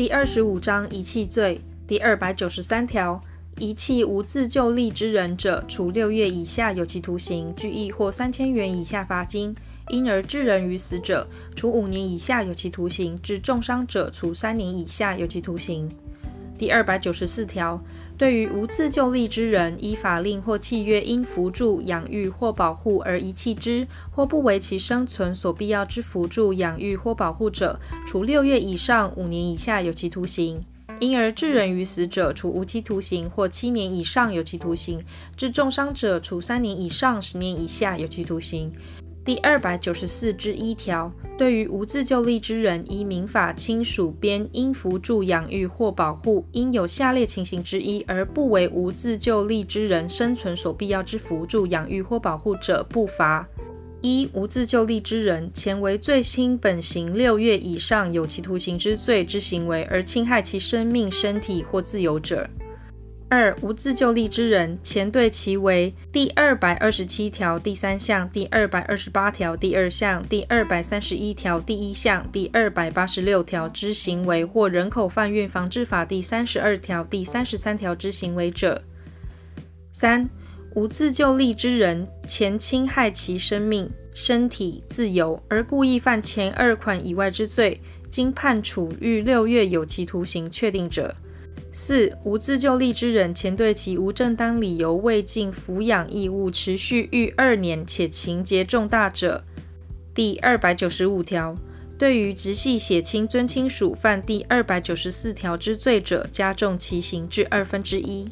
第二十五章遗弃罪第二百九十三条，遗弃无自救力之人者，处六月以下有期徒刑、拘役或三千元以下罚金；因而致人于死者，处五年以下有期徒刑；致重伤者，处三年以下有期徒刑。第二百九十四条，对于无自救力之人，依法令或契约因扶助、养育或保护而遗弃之，或不为其生存所必要之扶助、养育或保护者，处六月以上五年以下有期徒刑；因而致人于死者，处无期徒刑或七年以上有期徒刑；致重伤者，处三年以上十年以下有期徒刑。第二百九十四之一条，对于无自救力之人，依民法亲属编应扶助养育或保护，因有下列情形之一而不为无自救力之人生存所必要之扶助养育或保护者，不罚：一、无自救力之人前为最轻本刑六月以上有期徒刑之罪之行为而侵害其生命、身体或自由者。二、无自救力之人，前对其为第二百二十七条第三项、第二百二十八条第二项、第二百三十一条第一项、第二百八十六条之行为，或人口贩运防治法第三十二条、第三十三条之行为者。三、无自救力之人，前侵害其生命、身体、自由，而故意犯前二款以外之罪，经判处逾六月有期徒刑确定者。四、无自救力之人，前对其无正当理由未尽抚养义务持续逾二年且情节重大者。第二百九十五条，对于直系血亲尊亲属犯第二百九十四条之罪者，加重其刑至二分之一。